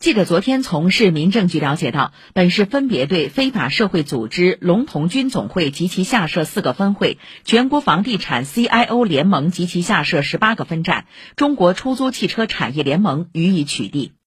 记者昨天从市民政局了解到，本市分别对非法社会组织龙童军总会及其下设四个分会、全国房地产 CIO 联盟及其下设十八个分站、中国出租汽车产业联盟予以取缔。